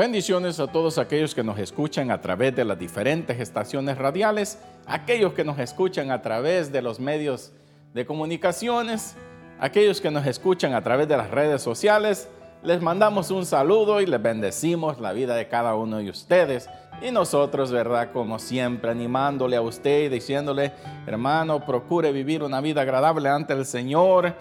Bendiciones a todos aquellos que nos escuchan a través de las diferentes estaciones radiales, aquellos que nos escuchan a través de los medios de comunicaciones, aquellos que nos escuchan a través de las redes sociales. Les mandamos un saludo y les bendecimos la vida de cada uno de ustedes. Y nosotros, ¿verdad? Como siempre, animándole a usted y diciéndole, hermano, procure vivir una vida agradable ante el Señor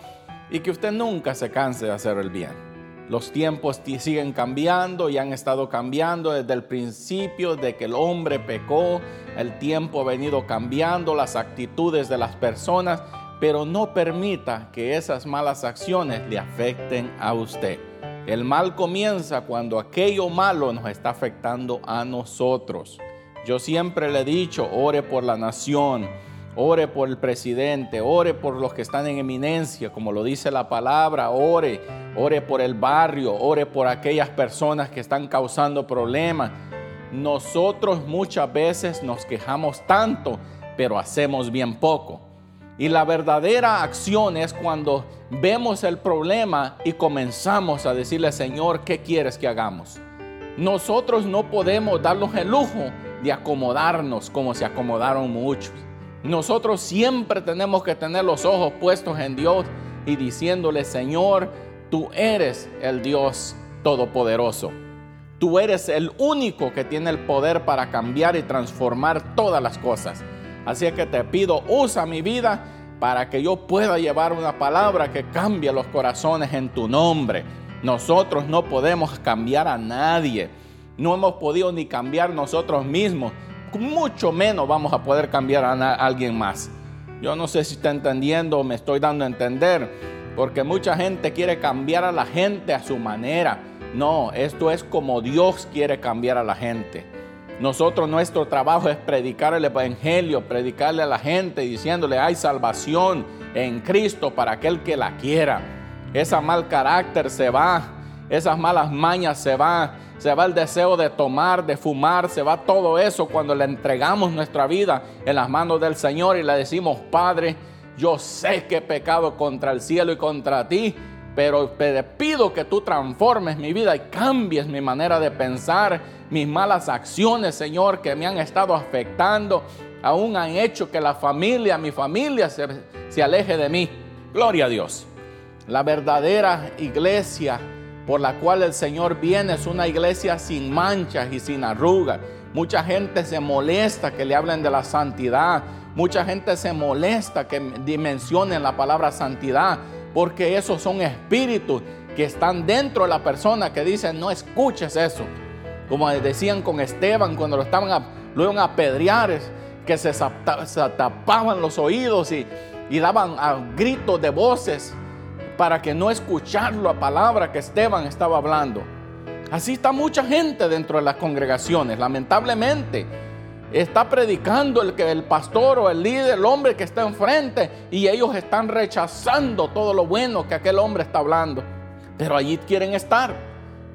y que usted nunca se canse de hacer el bien. Los tiempos siguen cambiando y han estado cambiando desde el principio de que el hombre pecó. El tiempo ha venido cambiando las actitudes de las personas, pero no permita que esas malas acciones le afecten a usted. El mal comienza cuando aquello malo nos está afectando a nosotros. Yo siempre le he dicho, ore por la nación Ore por el presidente, ore por los que están en eminencia, como lo dice la palabra, ore, ore por el barrio, ore por aquellas personas que están causando problemas. Nosotros muchas veces nos quejamos tanto, pero hacemos bien poco. Y la verdadera acción es cuando vemos el problema y comenzamos a decirle, Señor, ¿qué quieres que hagamos? Nosotros no podemos darnos el lujo de acomodarnos como se acomodaron muchos. Nosotros siempre tenemos que tener los ojos puestos en Dios y diciéndole, Señor, tú eres el Dios todopoderoso. Tú eres el único que tiene el poder para cambiar y transformar todas las cosas. Así que te pido, usa mi vida para que yo pueda llevar una palabra que cambie los corazones en tu nombre. Nosotros no podemos cambiar a nadie. No hemos podido ni cambiar nosotros mismos mucho menos vamos a poder cambiar a, alguien más. Yo no sé si está entendiendo o me estoy dando a entender, porque mucha gente quiere cambiar a la gente a su manera. No, esto es como Dios quiere cambiar a la gente. Nosotros nuestro trabajo es predicar el Evangelio, predicarle a la gente diciéndole hay salvación en Cristo para aquel que la quiera. Esa mal carácter se va, esas malas mañas se van se va el deseo de tomar, de fumar, se va todo eso cuando le entregamos nuestra vida en las manos del Señor y le decimos, Padre, yo sé que he pecado contra el cielo y contra ti, pero te pido que tú transformes mi vida y cambies mi manera de pensar, mis malas acciones, Señor, que me han estado afectando, aún han hecho que la familia, mi familia se, se aleje de mí. Gloria a Dios. La verdadera iglesia por la cual el Señor viene es una iglesia sin manchas y sin arrugas. Mucha gente se molesta que le hablen de la santidad. Mucha gente se molesta que dimensionen la palabra santidad, porque esos son espíritus que están dentro de la persona que dicen, no escuches eso. Como decían con Esteban cuando lo estaban a, lo a que se, tapaban los oídos y, y daban gritos de voces para que no escuchar la palabra que Esteban estaba hablando. Así está mucha gente dentro de las congregaciones, lamentablemente. Está predicando el que el pastor o el líder, el hombre que está enfrente, y ellos están rechazando todo lo bueno que aquel hombre está hablando. Pero allí quieren estar.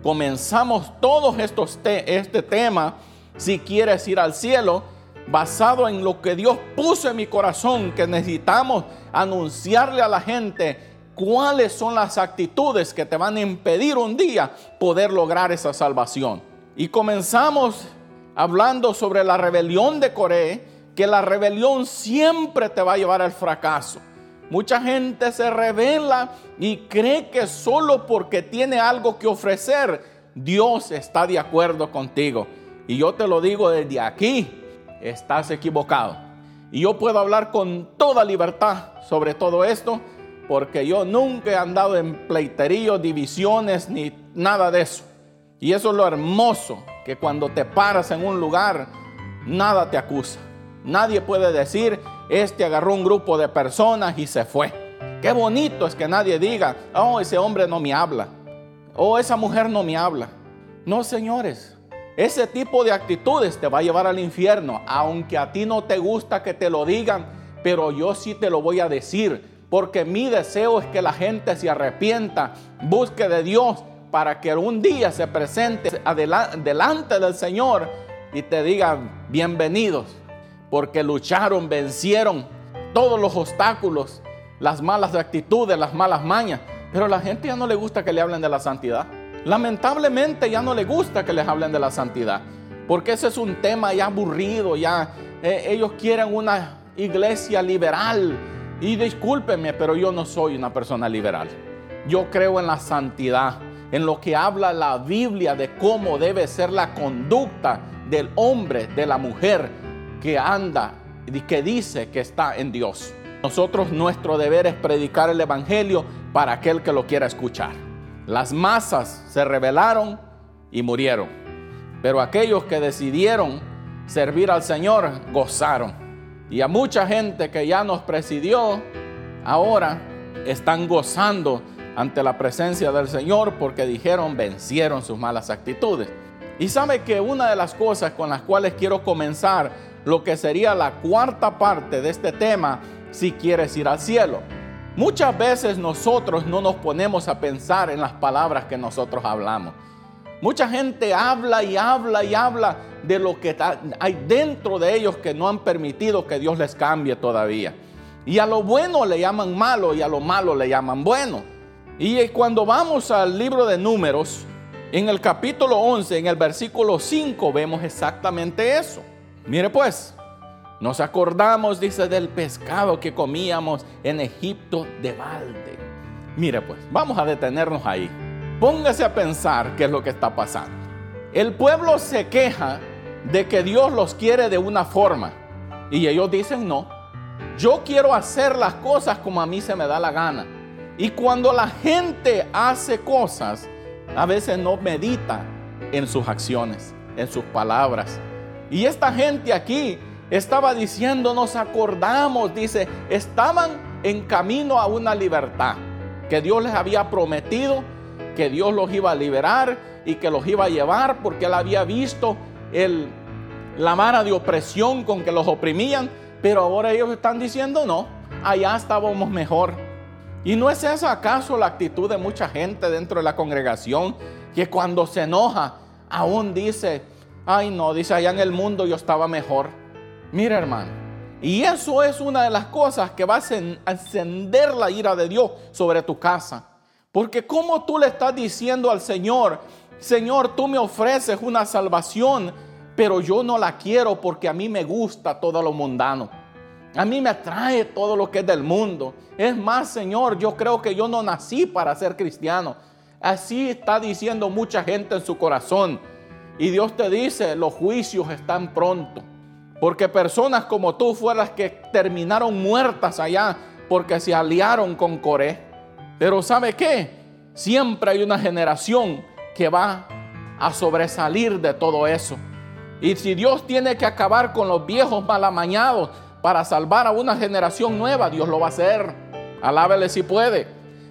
Comenzamos todos estos este tema, si quieres ir al cielo, basado en lo que Dios puso en mi corazón, que necesitamos anunciarle a la gente cuáles son las actitudes que te van a impedir un día poder lograr esa salvación. Y comenzamos hablando sobre la rebelión de Coré, que la rebelión siempre te va a llevar al fracaso. Mucha gente se revela y cree que solo porque tiene algo que ofrecer, Dios está de acuerdo contigo. Y yo te lo digo desde aquí, estás equivocado. Y yo puedo hablar con toda libertad sobre todo esto porque yo nunca he andado en pleiteríos, divisiones, ni nada de eso. Y eso es lo hermoso, que cuando te paras en un lugar, nada te acusa. Nadie puede decir, este agarró un grupo de personas y se fue. Qué bonito es que nadie diga, oh, ese hombre no me habla. Oh, esa mujer no me habla. No, señores. Ese tipo de actitudes te va a llevar al infierno, aunque a ti no te gusta que te lo digan, pero yo sí te lo voy a decir porque mi deseo es que la gente se arrepienta, busque de Dios para que un día se presente delante del Señor y te digan bienvenidos, porque lucharon, vencieron todos los obstáculos, las malas actitudes, las malas mañas. Pero a la gente ya no le gusta que le hablen de la santidad. lamentablemente ya no le gusta que les hablen de la santidad, porque ese es un tema ya aburrido, ya eh, ellos quieren una iglesia liberal. Y discúlpenme, pero yo no soy una persona liberal. Yo creo en la santidad, en lo que habla la Biblia de cómo debe ser la conducta del hombre, de la mujer que anda y que dice que está en Dios. Nosotros nuestro deber es predicar el Evangelio para aquel que lo quiera escuchar. Las masas se rebelaron y murieron, pero aquellos que decidieron servir al Señor gozaron. Y a mucha gente que ya nos presidió, ahora están gozando ante la presencia del Señor porque dijeron vencieron sus malas actitudes. Y sabe que una de las cosas con las cuales quiero comenzar lo que sería la cuarta parte de este tema, si quieres ir al cielo. Muchas veces nosotros no nos ponemos a pensar en las palabras que nosotros hablamos. Mucha gente habla y habla y habla de lo que hay dentro de ellos que no han permitido que Dios les cambie todavía. Y a lo bueno le llaman malo y a lo malo le llaman bueno. Y cuando vamos al libro de números, en el capítulo 11, en el versículo 5, vemos exactamente eso. Mire pues, nos acordamos, dice, del pescado que comíamos en Egipto de balde. Mire pues, vamos a detenernos ahí. Póngase a pensar qué es lo que está pasando. El pueblo se queja de que Dios los quiere de una forma y ellos dicen no. Yo quiero hacer las cosas como a mí se me da la gana. Y cuando la gente hace cosas, a veces no medita en sus acciones, en sus palabras. Y esta gente aquí estaba diciendo, nos acordamos, dice, estaban en camino a una libertad que Dios les había prometido que Dios los iba a liberar y que los iba a llevar porque él había visto el, la vara de opresión con que los oprimían, pero ahora ellos están diciendo no, allá estábamos mejor. ¿Y no es esa acaso la actitud de mucha gente dentro de la congregación que cuando se enoja aún dice, ay no, dice allá en el mundo yo estaba mejor? Mira hermano, y eso es una de las cosas que va a encender la ira de Dios sobre tu casa. Porque como tú le estás diciendo al Señor, Señor, tú me ofreces una salvación, pero yo no la quiero porque a mí me gusta todo lo mundano. A mí me atrae todo lo que es del mundo. Es más, Señor, yo creo que yo no nací para ser cristiano. Así está diciendo mucha gente en su corazón. Y Dios te dice, los juicios están pronto. Porque personas como tú fueron las que terminaron muertas allá porque se aliaron con Coré. Pero ¿sabe qué? Siempre hay una generación que va a sobresalir de todo eso. Y si Dios tiene que acabar con los viejos malamañados para salvar a una generación nueva, Dios lo va a hacer. Alábele si puede.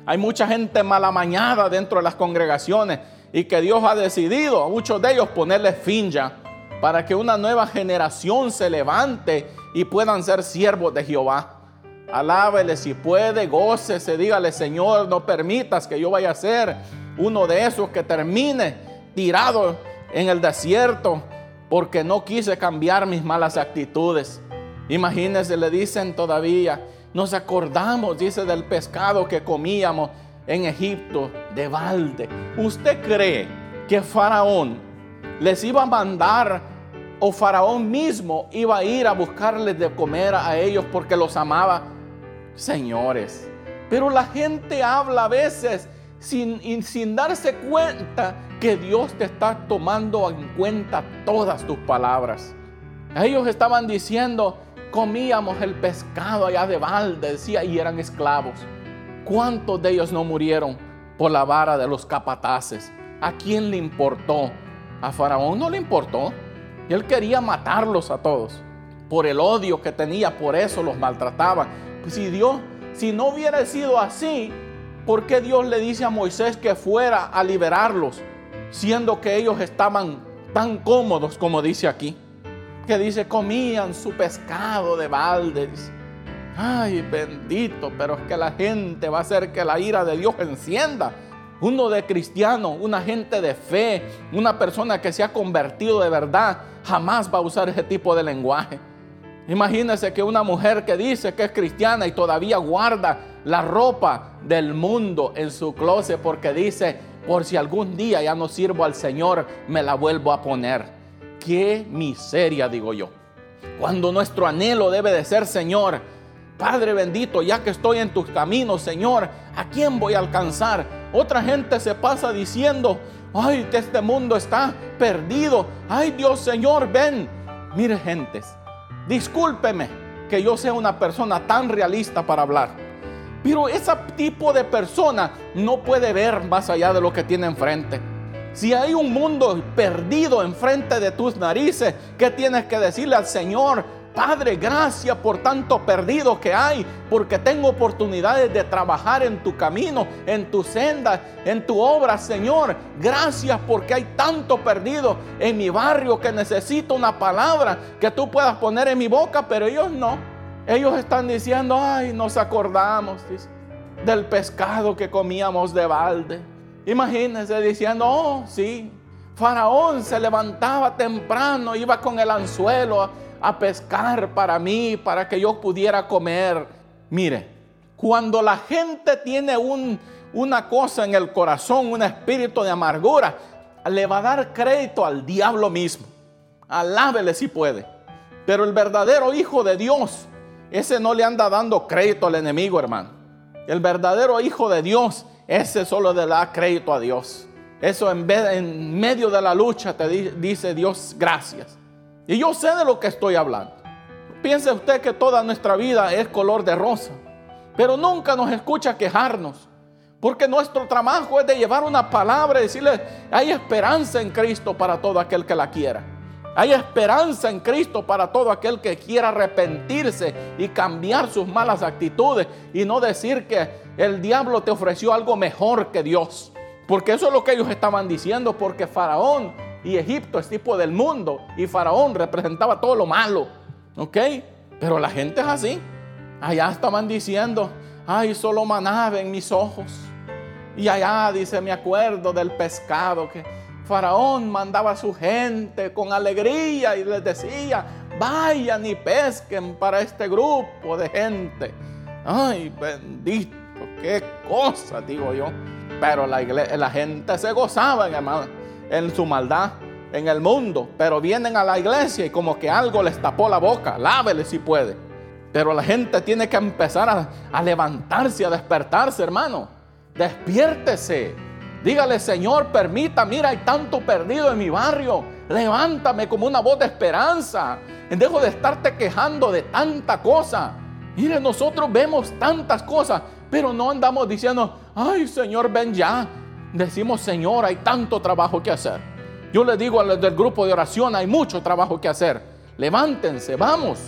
Hay mucha gente malamañada dentro de las congregaciones y que Dios ha decidido a muchos de ellos ponerles fin ya para que una nueva generación se levante y puedan ser siervos de Jehová. Alábele si puede, gócese, dígale, Señor, no permitas que yo vaya a ser uno de esos que termine tirado en el desierto porque no quise cambiar mis malas actitudes. Imagínense, le dicen todavía, nos acordamos, dice, del pescado que comíamos en Egipto de balde. ¿Usted cree que Faraón les iba a mandar o Faraón mismo iba a ir a buscarles de comer a ellos porque los amaba? Señores. Pero la gente habla a veces sin, sin darse cuenta que Dios te está tomando en cuenta todas tus palabras. Ellos estaban diciendo, comíamos el pescado allá de balde, decía, y eran esclavos. ¿Cuántos de ellos no murieron por la vara de los capataces? ¿A quién le importó? A Faraón no le importó. Él quería matarlos a todos. Por el odio que tenía, por eso los maltrataba si Dios, si no hubiera sido así, ¿por qué Dios le dice a Moisés que fuera a liberarlos, siendo que ellos estaban tan cómodos como dice aquí? Que dice, comían su pescado de balde. Ay, bendito, pero es que la gente va a hacer que la ira de Dios encienda. Uno de cristiano, una gente de fe, una persona que se ha convertido de verdad, jamás va a usar ese tipo de lenguaje. Imagínese que una mujer que dice que es cristiana y todavía guarda la ropa del mundo en su closet porque dice, por si algún día ya no sirvo al Señor, me la vuelvo a poner. Qué miseria, digo yo. Cuando nuestro anhelo debe de ser, Señor, Padre bendito, ya que estoy en tus caminos, Señor, ¿a quién voy a alcanzar? Otra gente se pasa diciendo, ay, este mundo está perdido. Ay, Dios, Señor, ven. Mire, gentes, discúlpeme que yo sea una persona tan realista para hablar. Pero ese tipo de persona no puede ver más allá de lo que tiene enfrente. Si hay un mundo perdido enfrente de tus narices, ¿qué tienes que decirle al Señor? Padre, gracias por tanto perdido que hay, porque tengo oportunidades de trabajar en tu camino, en tu senda, en tu obra, Señor. Gracias porque hay tanto perdido en mi barrio que necesito una palabra que tú puedas poner en mi boca, pero ellos no. Ellos están diciendo, ay, nos acordamos del pescado que comíamos de balde. Imagínense diciendo, oh, sí, Faraón se levantaba temprano, iba con el anzuelo a pescar para mí, para que yo pudiera comer. Mire, cuando la gente tiene un, una cosa en el corazón, un espíritu de amargura, le va a dar crédito al diablo mismo. Alábele si puede. Pero el verdadero hijo de Dios, ese no le anda dando crédito al enemigo, hermano. El verdadero hijo de Dios, ese solo le da crédito a Dios. Eso en, vez, en medio de la lucha te dice Dios gracias. Y yo sé de lo que estoy hablando. Piense usted que toda nuestra vida es color de rosa, pero nunca nos escucha quejarnos. Porque nuestro trabajo es de llevar una palabra y decirle, hay esperanza en Cristo para todo aquel que la quiera. Hay esperanza en Cristo para todo aquel que quiera arrepentirse y cambiar sus malas actitudes y no decir que el diablo te ofreció algo mejor que Dios. Porque eso es lo que ellos estaban diciendo, porque Faraón y Egipto es tipo del mundo y Faraón representaba todo lo malo. ¿Ok? Pero la gente es así. Allá estaban diciendo, ay, solo manaba en mis ojos. Y allá dice, me acuerdo del pescado que Faraón mandaba a su gente con alegría y les decía, vayan y pesquen para este grupo de gente. Ay, bendito, qué cosa, digo yo. Pero la, la gente se gozaba, hermano en su maldad en el mundo, pero vienen a la iglesia y como que algo les tapó la boca, lávele si puede. Pero la gente tiene que empezar a, a levantarse, a despertarse, hermano. Despiértese. Dígale, Señor, permita, mira, hay tanto perdido en mi barrio. Levántame como una voz de esperanza. Dejo de estarte quejando de tanta cosa. Mire, nosotros vemos tantas cosas, pero no andamos diciendo, ay, Señor, ven ya decimos, Señor, hay tanto trabajo que hacer. Yo le digo a del grupo de oración, hay mucho trabajo que hacer. Levántense, vamos,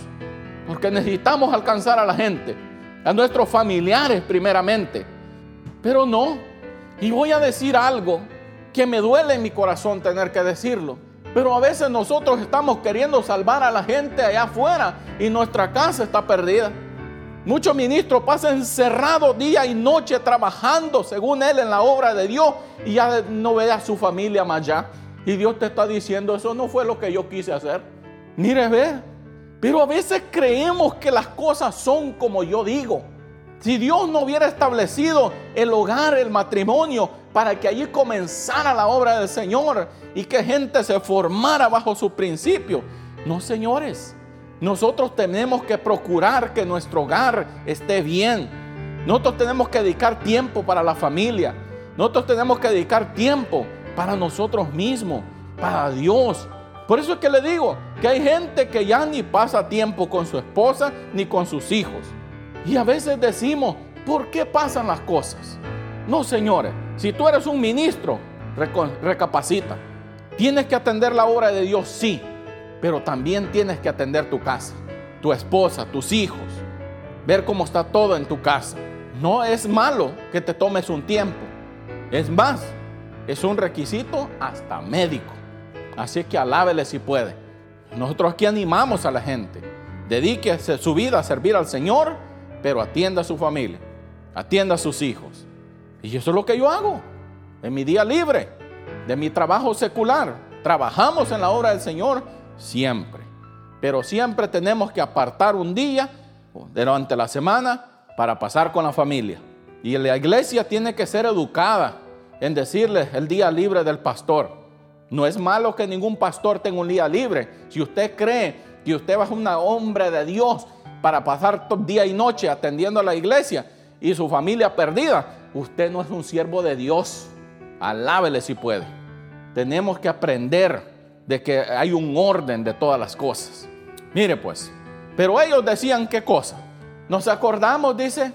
porque necesitamos alcanzar a la gente, a nuestros familiares primeramente. Pero no, y voy a decir algo que me duele en mi corazón tener que decirlo. Pero a veces nosotros estamos queriendo salvar a la gente allá afuera y nuestra casa está perdida. Muchos ministros pasan encerrados día y noche trabajando según él en la obra de Dios y ya no ve a su familia más allá. Y Dios te está diciendo, eso no fue lo que yo quise hacer. Mire, ve. Pero a veces creemos que las cosas son como yo digo. Si Dios no hubiera establecido el hogar, el matrimonio, para que allí comenzara la obra del Señor y que gente se formara bajo sus principios. No, señores. Nosotros tenemos que procurar que nuestro hogar esté bien. Nosotros tenemos que dedicar tiempo para la familia. Nosotros tenemos que dedicar tiempo para nosotros mismos, para Dios. Por eso es que le digo que hay gente que ya ni pasa tiempo con su esposa ni con sus hijos. Y a veces decimos, ¿por qué pasan las cosas? No, señores, si tú eres un ministro, recapacita. Tienes que atender la obra de Dios, sí pero también tienes que atender tu casa, tu esposa, tus hijos, ver cómo está todo en tu casa. No es malo que te tomes un tiempo. Es más, es un requisito hasta médico. Así que alábele si puede. Nosotros aquí animamos a la gente. Dedíquese su vida a servir al Señor, pero atienda a su familia, atienda a sus hijos. Y eso es lo que yo hago en mi día libre, de mi trabajo secular. Trabajamos en la obra del Señor siempre. Pero siempre tenemos que apartar un día durante la semana para pasar con la familia. Y la iglesia tiene que ser educada en decirle el día libre del pastor. No es malo que ningún pastor tenga un día libre. Si usted cree que usted ser un hombre de Dios para pasar día y noche atendiendo a la iglesia y su familia perdida, usted no es un siervo de Dios. Alábele si puede. Tenemos que aprender de que hay un orden de todas las cosas. Mire pues, pero ellos decían qué cosa. Nos acordamos, dice,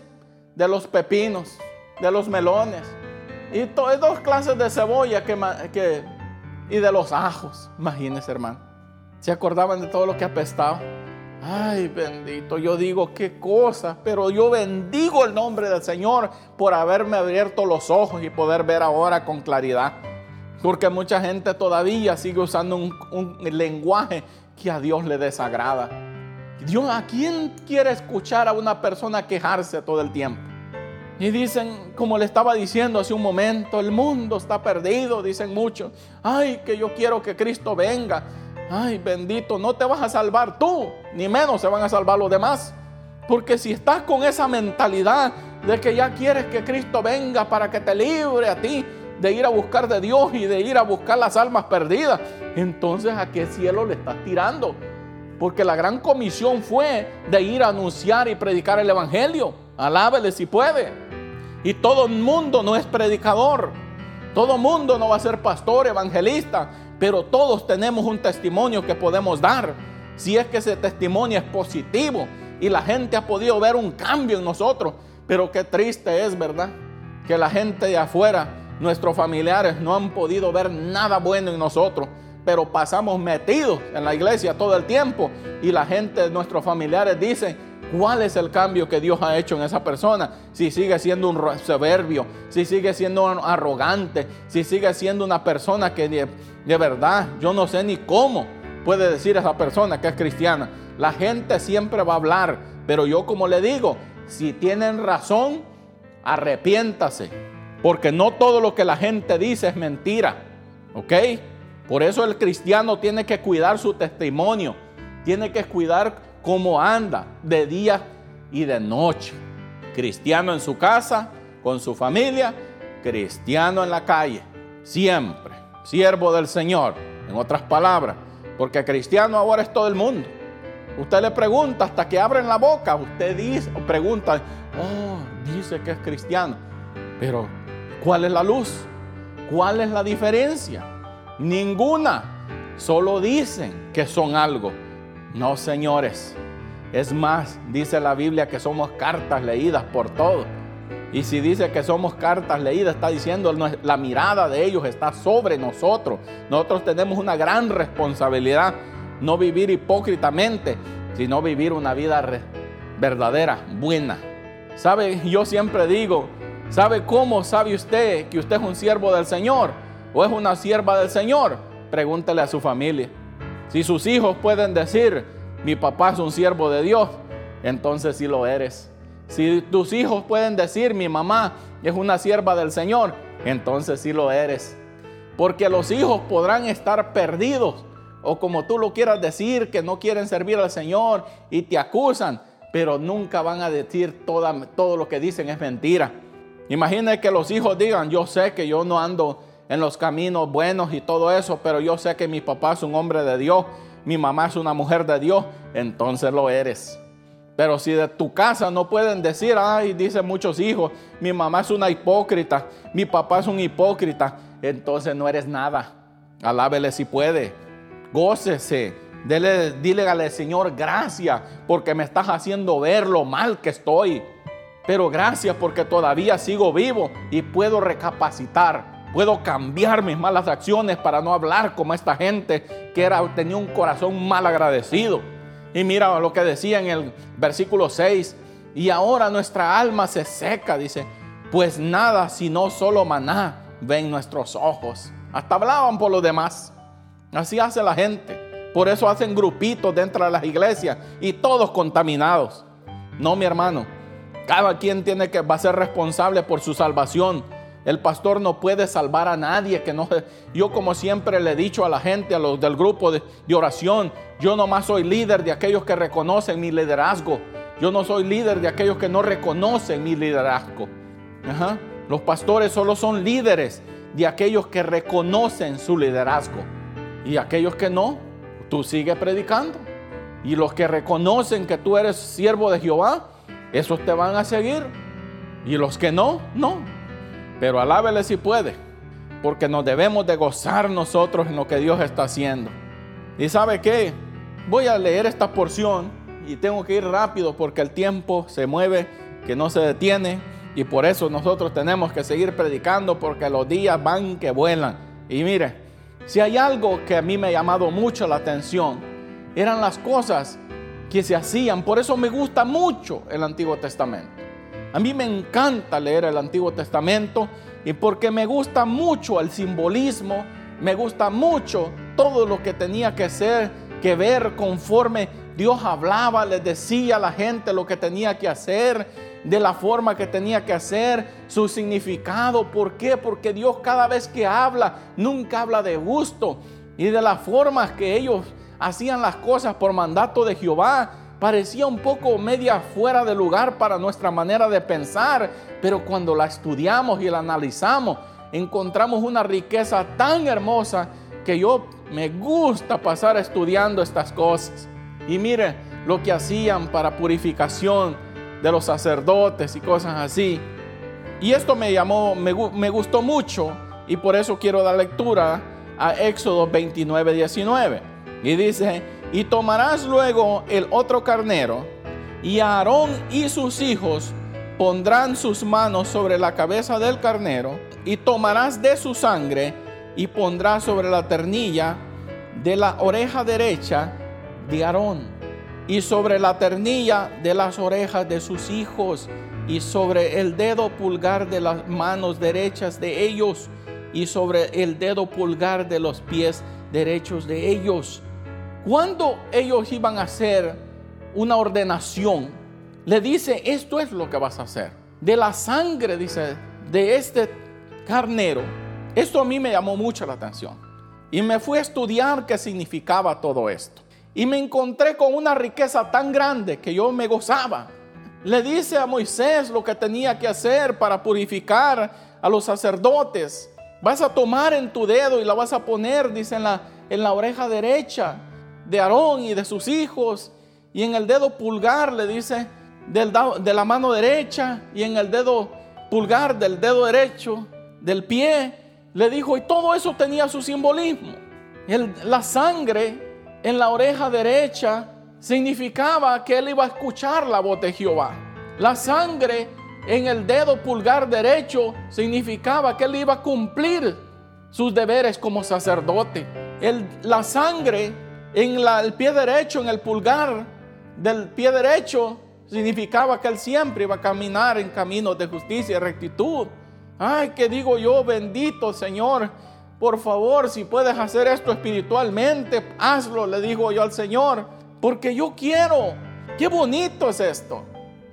de los pepinos, de los melones y dos clases de cebolla que, y de los ajos. Imagínense, hermano. ¿Se acordaban de todo lo que apestaba? Ay, bendito, yo digo qué cosa, pero yo bendigo el nombre del Señor por haberme abierto los ojos y poder ver ahora con claridad. Porque mucha gente todavía sigue usando un, lenguaje que a Dios le desagrada. Dios, ¿a quién quiere escuchar a una persona quejarse todo el tiempo? Y dicen, como le estaba diciendo hace un momento, el mundo está perdido, dicen muchos. Ay, que yo quiero que Cristo venga. Ay, bendito, no te vas a salvar tú, ni menos se van a salvar los demás. Porque si estás con esa mentalidad de que ya quieres que Cristo venga para que te libre a ti de ir a buscar de Dios y de ir a buscar las almas perdidas, entonces a qué cielo le estás tirando? Porque la gran comisión fue de ir a anunciar y predicar el Evangelio. Alábele si puede. Y todo el mundo no es predicador. Todo el mundo no va a ser pastor, evangelista. Pero todos tenemos un testimonio que podemos dar. Si es que ese testimonio es positivo y la gente ha podido ver un cambio en nosotros. Pero qué triste es, ¿verdad? Que la gente de afuera, nuestros familiares, no han podido ver nada bueno en nosotros. Pero pasamos metidos en la iglesia todo el tiempo y la gente, nuestros familiares dicen, ¿Cuál es el cambio que Dios ha hecho en esa persona? Si sigue siendo un soberbio, si sigue siendo arrogante, si sigue siendo una persona que de, verdad yo no sé ni cómo puede decir esa persona que es cristiana. La gente siempre va a hablar, pero yo como le digo, si tienen razón, arrepiéntase, porque no todo lo que la gente dice es mentira, ¿ok? Por eso el cristiano tiene que cuidar su testimonio, tiene que cuidar cómo anda de día y de noche. Cristiano en su casa, con su familia, cristiano en la calle, siempre, siervo del Señor, en otras palabras, porque cristiano ahora es todo el mundo. Usted le pregunta hasta que abren la boca, usted dice, pregunta, oh, dice que es cristiano, pero ¿cuál es la luz? ¿Cuál es la diferencia? Ninguna, solo dicen que son algo no, señores. Es más, dice la Biblia que somos cartas leídas por todos. Y si dice que somos cartas leídas, está diciendo la mirada de ellos está sobre nosotros. Nosotros tenemos una gran responsabilidad, no vivir hipócritamente, sino vivir una vida verdadera, buena. ¿Sabe? Yo siempre digo, ¿sabe cómo sabe usted que usted es un siervo del Señor o es una sierva del Señor? Pregúntele a su familia. Si sus hijos pueden decir, mi papá es un siervo de Dios, entonces sí lo eres. Si tus hijos pueden decir, mi mamá es una sierva del Señor, entonces sí lo eres. Porque los hijos podrán estar perdidos o como tú lo quieras decir, que no quieren servir al Señor y te acusan, pero nunca van a decir todo lo que dicen es mentira. Imagina que los hijos digan, yo sé que yo no ando en los caminos buenos y todo eso, pero yo sé que mi papá es un hombre de Dios, mi mamá es una mujer de Dios, entonces lo eres. Pero si de tu casa no pueden decir, ay, dicen muchos hijos, mi mamá es una hipócrita, mi papá es un hipócrita, entonces no eres nada. Alábele si puede, gócese, dile, dile al Señor gracias porque me estás haciendo ver lo mal que estoy. Pero gracias porque todavía sigo vivo y puedo recapacitar Puedo cambiar mis malas acciones para no hablar como esta gente que era, tenía un corazón mal agradecido. Y mira lo que decía en el versículo 6. Y ahora nuestra alma se seca, dice, pues nada sino solo maná ven nuestros ojos. Hasta hablaban por los demás. Así hace la gente. Por eso hacen grupitos dentro de las iglesias y todos contaminados. No, mi hermano. Cada quien tiene que va a ser responsable por su salvación el pastor no puede salvar a nadie que no. Yo como siempre le he dicho a la gente, a los del grupo de, oración, yo nomás soy líder de aquellos que reconocen mi liderazgo. Yo no soy líder de aquellos que no reconocen mi liderazgo. Los pastores solo son líderes de aquellos que reconocen su liderazgo. Y aquellos que no, tú sigues predicando. Y los que reconocen que tú eres siervo de Jehová, esos te van a seguir. Y los que no, no. Pero alábele si puede, porque nos debemos de gozar nosotros en lo que Dios está haciendo. ¿Y sabe qué? Voy a leer esta porción y tengo que ir rápido porque el tiempo se mueve, que no se detiene. Y por eso nosotros tenemos que seguir predicando porque los días van que vuelan. Y mire, si hay algo que a mí me ha llamado mucho la atención, eran las cosas que se hacían. Por eso me gusta mucho el Antiguo Testamento. A mí me encanta leer el Antiguo Testamento y porque me gusta mucho el simbolismo, me gusta mucho todo lo que tenía que ser, que ver conforme Dios hablaba, les decía a la gente lo que tenía que hacer, de la forma que tenía que hacer, su significado. ¿Por qué? Porque Dios cada vez que habla, nunca habla de gusto. Y de las formas que ellos hacían las cosas por mandato de Jehová, parecía un poco media fuera de lugar para nuestra manera de pensar, pero cuando la estudiamos y la analizamos, encontramos una riqueza tan hermosa que yo me gusta pasar estudiando estas cosas. Y mire lo que hacían para purificación de los sacerdotes y cosas así. Y esto me llamó, me, me gustó mucho y por eso quiero dar lectura a Éxodo 29, 19. Y dice, y tomarás luego el otro carnero, y Aarón y sus hijos pondrán sus manos sobre la cabeza del carnero, y tomarás de su sangre, y pondrás sobre la ternilla de la oreja derecha de Aarón, y sobre la ternilla de las orejas de sus hijos, y sobre el dedo pulgar de las manos derechas de ellos, y sobre el dedo pulgar de los pies derechos de ellos. Cuando ellos iban a hacer una ordenación, le dice, esto es lo que vas a hacer. De la sangre, dice, de este carnero. Esto a mí me llamó mucho la atención. Y me fui a estudiar qué significaba todo esto. Y me encontré con una riqueza tan grande que yo me gozaba. Le dice a Moisés lo que tenía que hacer para purificar a los sacerdotes. Vas a tomar en tu dedo y la vas a poner, dice, en la, en la oreja derecha de Aarón y de sus hijos. Y en el dedo pulgar le dice del, de la mano derecha y en el dedo pulgar del dedo derecho del pie. Le dijo, y todo eso tenía su simbolismo. La sangre en la oreja derecha significaba que él iba a escuchar la voz de Jehová. La sangre en el dedo pulgar derecho significaba que él iba a cumplir sus deberes como sacerdote. El, la sangre en el pie derecho, en el pulgar del pie derecho, significaba que él siempre iba a caminar en caminos de justicia y rectitud. Ay, que digo yo, bendito Señor por favor, si puedes hacer esto espiritualmente, hazlo, le digo yo al Señor, porque yo quiero. Qué bonito es esto.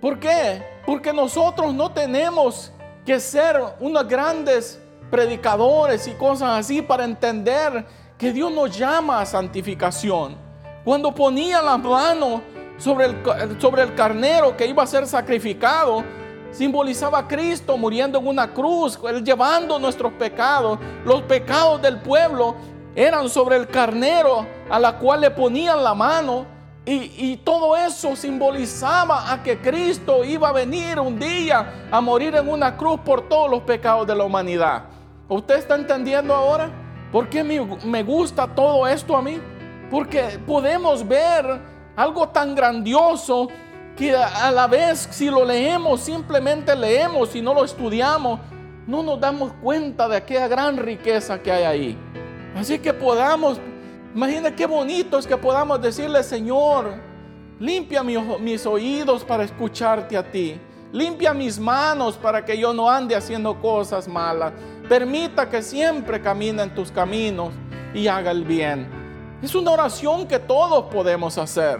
¿Por qué? Porque nosotros no tenemos que ser unos grandes predicadores y cosas así para entender que Dios nos llama a santificación. Cuando ponía la mano sobre el, sobre el carnero que iba a ser sacrificado, simbolizaba a Cristo muriendo en una cruz, Él llevando nuestros pecados. Los pecados del pueblo eran sobre el carnero a la cual le ponían la mano. Y, y, todo eso simbolizaba a que Cristo iba a venir un día a morir en una cruz por todos los pecados de la humanidad. ¿Usted está entendiendo ahora? ¿Por qué me, gusta todo esto a mí? Porque podemos ver algo tan grandioso que a la vez si lo leemos, simplemente leemos y no lo estudiamos, no nos damos cuenta de aquella gran riqueza que hay ahí. Así que podamos, imagina qué bonito es que podamos decirle, Señor, limpia mis oídos para escucharte a ti. Limpia mis manos para que yo no ande haciendo cosas malas. Permita que siempre camine en tus caminos y haga el bien. Es una oración que todos podemos hacer.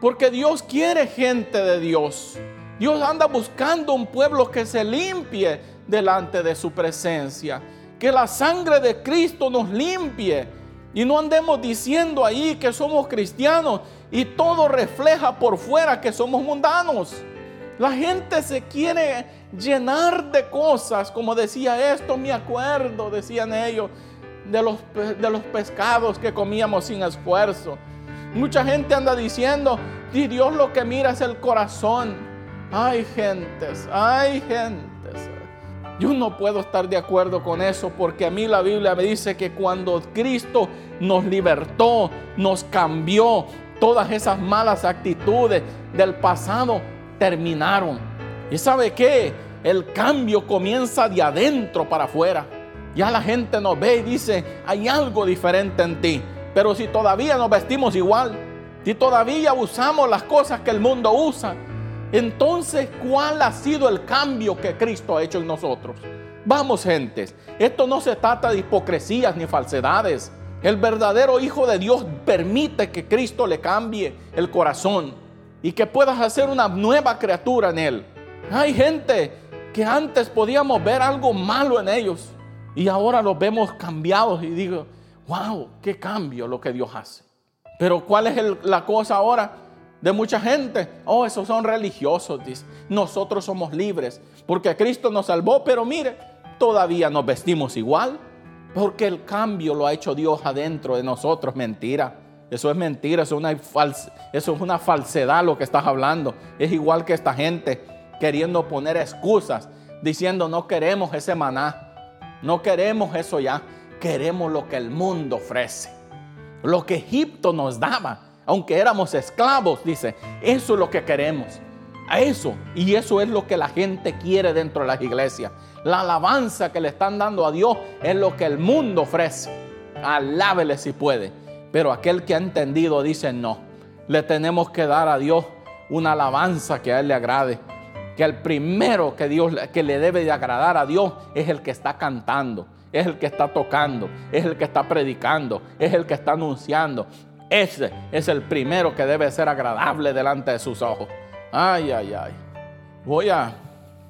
Porque Dios quiere gente de Dios. Dios anda buscando un pueblo que se limpie delante de su presencia. Que la sangre de Cristo nos limpie. Y no andemos diciendo ahí que somos cristianos y todo refleja por fuera que somos mundanos. La gente se quiere llenar de cosas, como decía esto, me acuerdo, decían ellos, de los, de los pescados que comíamos sin esfuerzo. Mucha gente anda diciendo, Dios lo que mira es el corazón. Hay gentes, hay gentes. Yo no puedo estar de acuerdo con eso porque a mí la Biblia me dice que cuando Cristo nos libertó, nos cambió, todas esas malas actitudes del pasado terminaron. ¿Y sabe qué? El cambio comienza de adentro para afuera. Ya la gente nos ve y dice, hay algo diferente en ti. Pero si todavía nos vestimos igual, si todavía usamos las cosas que el mundo usa, entonces ¿cuál ha sido el cambio que Cristo ha hecho en nosotros? Vamos, gentes, esto no se trata de hipocresías ni falsedades. El verdadero Hijo de Dios permite que Cristo le cambie el corazón y que puedas hacer una nueva criatura en Él. Hay gente que antes podíamos ver algo malo en ellos y ahora los vemos cambiados y digo, wow, qué cambio lo que Dios hace. Pero ¿cuál es la cosa ahora de mucha gente? Oh, esos son religiosos. Nosotros somos libres porque Cristo nos salvó, pero mire, todavía nos vestimos igual. Porque el cambio lo ha hecho Dios adentro de nosotros. Mentira. Eso es mentira, eso es, una eso es una falsedad lo que estás hablando. Es igual que esta gente queriendo poner excusas, diciendo no queremos ese maná, no queremos eso ya, queremos lo que el mundo ofrece. Lo que Egipto nos daba, aunque éramos esclavos, dice, eso es lo que queremos. A eso, y eso es lo que la gente quiere dentro de las iglesias. La alabanza que le están dando a Dios es lo que el mundo ofrece. Alábele si puede. Pero aquel que ha entendido dice no. Le tenemos que dar a Dios una alabanza que a Él le agrade. Que el primero que Dios que le debe de agradar a Dios es el que está cantando, es el que está tocando, es el que está predicando, es el que está anunciando. Ese es el primero que debe ser agradable delante de sus ojos. Ay, ay, ay. Voy a,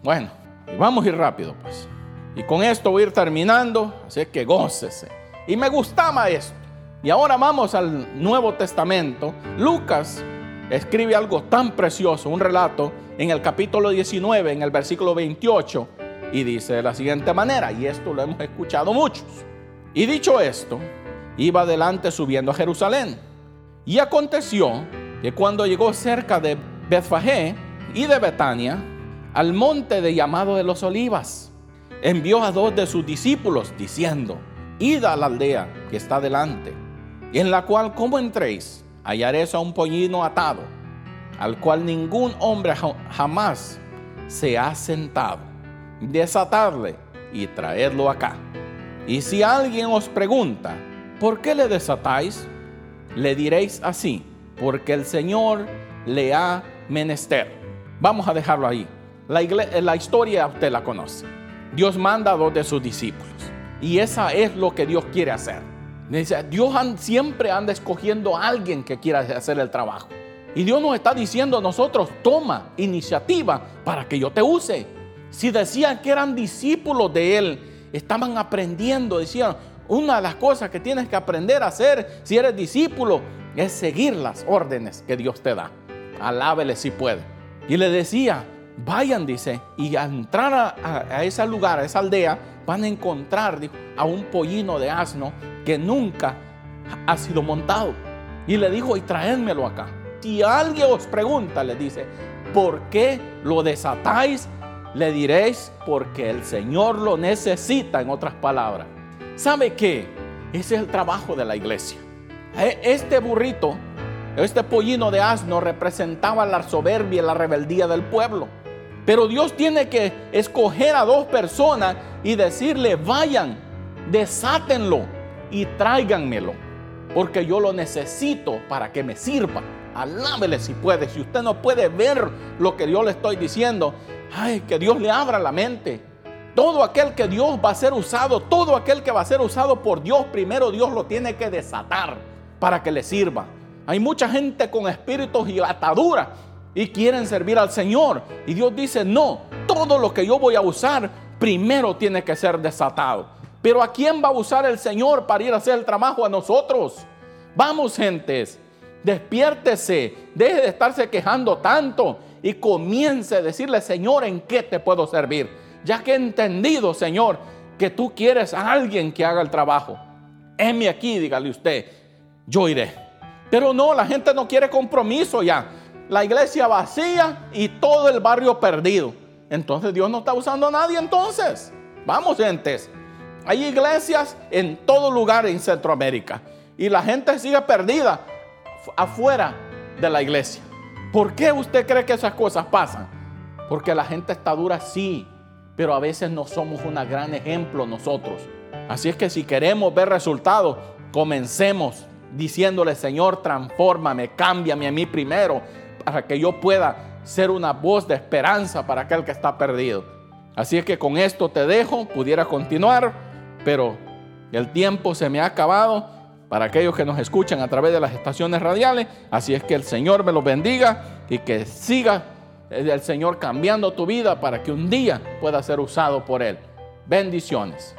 bueno, vamos a ir rápido pues. Y con esto voy a ir terminando, así que gócese. Y me gustaba esto. Y ahora vamos al Nuevo Testamento. Lucas escribe algo tan precioso, un relato en el capítulo 19, en el versículo 28, y dice de la siguiente manera, y esto lo hemos escuchado muchos. Y dicho esto, iba adelante subiendo a Jerusalén. Y aconteció que cuando llegó cerca de Betfagé y de Betania, al monte de llamado de los olivas, envió a dos de sus discípulos diciendo, id a la aldea que está delante y en la cual como entréis hallaréis a un pollino atado, al cual ningún hombre jamás se ha sentado. Desatarle y traedlo acá. Y si alguien os pregunta, ¿por qué le desatáis? Le diréis así, porque el Señor le ha menester. Vamos a dejarlo ahí. La, la historia usted la conoce. Dios manda a dos de sus discípulos. Y esa es lo que Dios quiere hacer. Dios siempre anda escogiendo a alguien que quiera hacer el trabajo. Y Dios nos está diciendo a nosotros, toma iniciativa para que yo te use. Si decían que eran discípulos de Él, estaban aprendiendo, decían, una de las cosas que tienes que aprender a hacer si eres discípulo es seguir las órdenes que Dios te da. Alábele si puede. Y le decía, vayan, dice, y a entrar a, ese lugar, a esa aldea, van a encontrar a un pollino de asno que nunca ha sido montado. Y le dijo, y traédmelo acá. Si alguien os pregunta, le dice, ¿por qué lo desatáis? Le diréis, porque el Señor lo necesita, en otras palabras. ¿Sabe qué? Ese es el trabajo de la iglesia. E, este burrito, este pollino de asno representaba la soberbia y la rebeldía del pueblo. Pero Dios tiene que escoger a dos personas y decirle, vayan, desátenlo y tráiganmelo, porque yo lo necesito para que me sirva. Alábele si puede. Si usted no puede ver lo que yo le estoy diciendo, ay, que Dios le abra la mente. Todo aquel que Dios va a ser usado, todo aquel que va a ser usado por Dios, primero Dios lo tiene que desatar para que le sirva. Hay mucha gente con espíritus y ataduras y quieren servir al Señor. Y Dios dice, no, todo lo que yo voy a usar primero tiene que ser desatado. Pero ¿a quién va a usar el Señor para ir a hacer el trabajo? A nosotros. Vamos, gentes, despiértese, deje de estarse quejando tanto y comience a decirle, Señor, ¿en qué te puedo servir? Ya que he entendido, Señor, que tú quieres a alguien que haga el trabajo. Heme aquí, dígale usted, yo iré. Pero no, la gente no quiere compromiso ya. La iglesia vacía y todo el barrio perdido. Entonces Dios no está usando a nadie entonces. Vamos, gentes. Hay iglesias en todo lugar en Centroamérica y la gente sigue perdida afuera de la iglesia. ¿Por qué usted cree que esas cosas pasan? Porque la gente está dura, sí, pero a veces no somos un gran ejemplo nosotros. Así es que si queremos ver resultados, comencemos diciéndole, Señor, transfórmame, cámbiame a mí primero, para que yo pueda ser una voz de esperanza para aquel que está perdido. Así es que con esto te dejo, pudiera continuar, pero el tiempo se me ha acabado para aquellos que nos escuchan a través de las estaciones radiales. Así es que el Señor me los bendiga y que siga el Señor cambiando tu vida para que un día pueda ser usado por Él. Bendiciones.